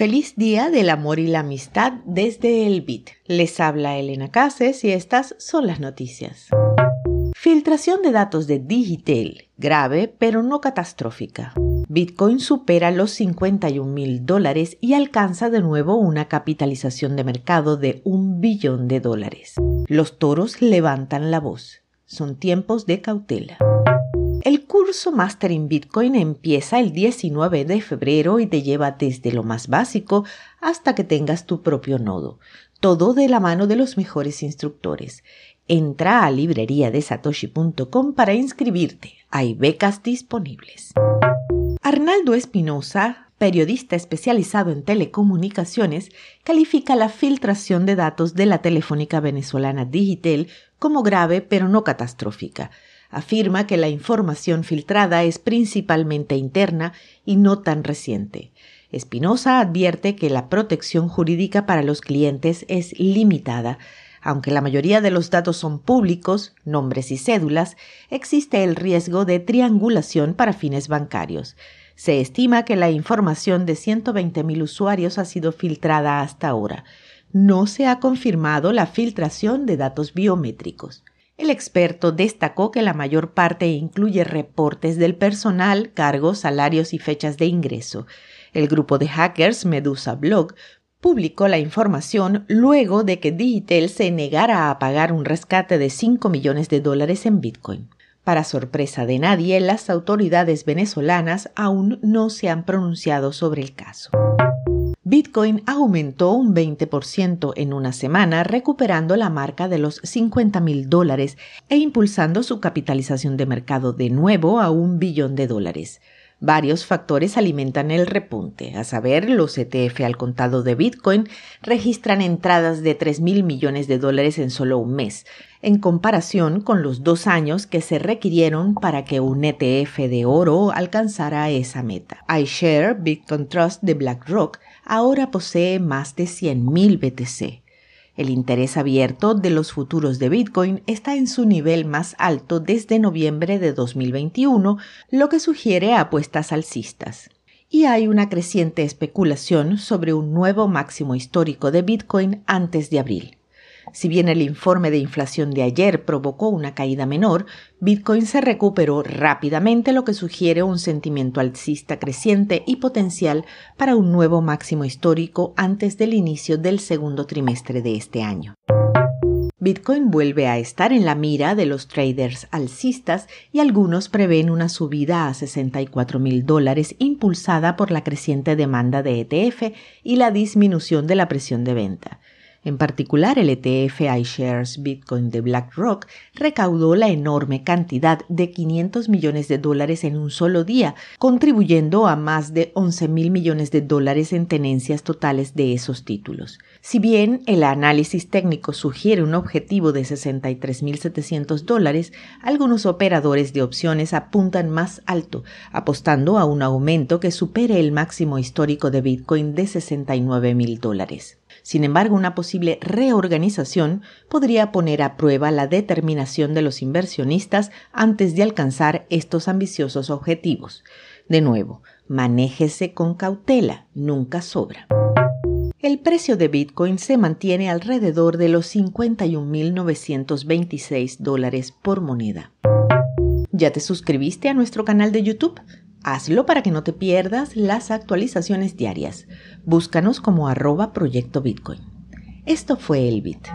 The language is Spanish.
Feliz Día del Amor y la Amistad desde el BIT. Les habla Elena Cases y estas son las noticias. Filtración de datos de Digital, grave pero no catastrófica. Bitcoin supera los 51 mil dólares y alcanza de nuevo una capitalización de mercado de un billón de dólares. Los toros levantan la voz. Son tiempos de cautela. El curso Master in Bitcoin empieza el 19 de febrero y te lleva desde lo más básico hasta que tengas tu propio nodo, todo de la mano de los mejores instructores. Entra a librería de satoshi.com para inscribirte. Hay becas disponibles. Arnaldo Espinosa, periodista especializado en telecomunicaciones, califica la filtración de datos de la telefónica venezolana Digitel como grave pero no catastrófica afirma que la información filtrada es principalmente interna y no tan reciente. Espinosa advierte que la protección jurídica para los clientes es limitada. Aunque la mayoría de los datos son públicos, nombres y cédulas, existe el riesgo de triangulación para fines bancarios. Se estima que la información de 120.000 usuarios ha sido filtrada hasta ahora. No se ha confirmado la filtración de datos biométricos. El experto destacó que la mayor parte incluye reportes del personal, cargos, salarios y fechas de ingreso. El grupo de hackers Medusa Blog publicó la información luego de que Digitel se negara a pagar un rescate de 5 millones de dólares en Bitcoin. Para sorpresa de nadie, las autoridades venezolanas aún no se han pronunciado sobre el caso. Bitcoin aumentó un 20% en una semana, recuperando la marca de los 50 mil dólares e impulsando su capitalización de mercado de nuevo a un billón de dólares. Varios factores alimentan el repunte, a saber, los ETF al contado de Bitcoin registran entradas de 3 mil millones de dólares en solo un mes, en comparación con los dos años que se requirieron para que un ETF de oro alcanzara esa meta. iShare Bitcoin Trust de BlackRock ahora posee más de 100.000 BTC. El interés abierto de los futuros de Bitcoin está en su nivel más alto desde noviembre de 2021, lo que sugiere apuestas alcistas. Y hay una creciente especulación sobre un nuevo máximo histórico de Bitcoin antes de abril. Si bien el informe de inflación de ayer provocó una caída menor, Bitcoin se recuperó rápidamente, lo que sugiere un sentimiento alcista creciente y potencial para un nuevo máximo histórico antes del inicio del segundo trimestre de este año. Bitcoin vuelve a estar en la mira de los traders alcistas y algunos prevén una subida a 64 mil dólares impulsada por la creciente demanda de ETF y la disminución de la presión de venta. En particular, el ETF iShares Bitcoin de BlackRock recaudó la enorme cantidad de 500 millones de dólares en un solo día, contribuyendo a más de 11 mil millones de dólares en tenencias totales de esos títulos. Si bien el análisis técnico sugiere un objetivo de 63.700 dólares, algunos operadores de opciones apuntan más alto, apostando a un aumento que supere el máximo histórico de Bitcoin de 69 mil dólares. Sin embargo, una posible reorganización podría poner a prueba la determinación de los inversionistas antes de alcanzar estos ambiciosos objetivos. De nuevo, manéjese con cautela, nunca sobra. El precio de Bitcoin se mantiene alrededor de los 51.926 dólares por moneda. ¿Ya te suscribiste a nuestro canal de YouTube? Hazlo para que no te pierdas las actualizaciones diarias. Búscanos como arroba proyecto Bitcoin. Esto fue el Bit.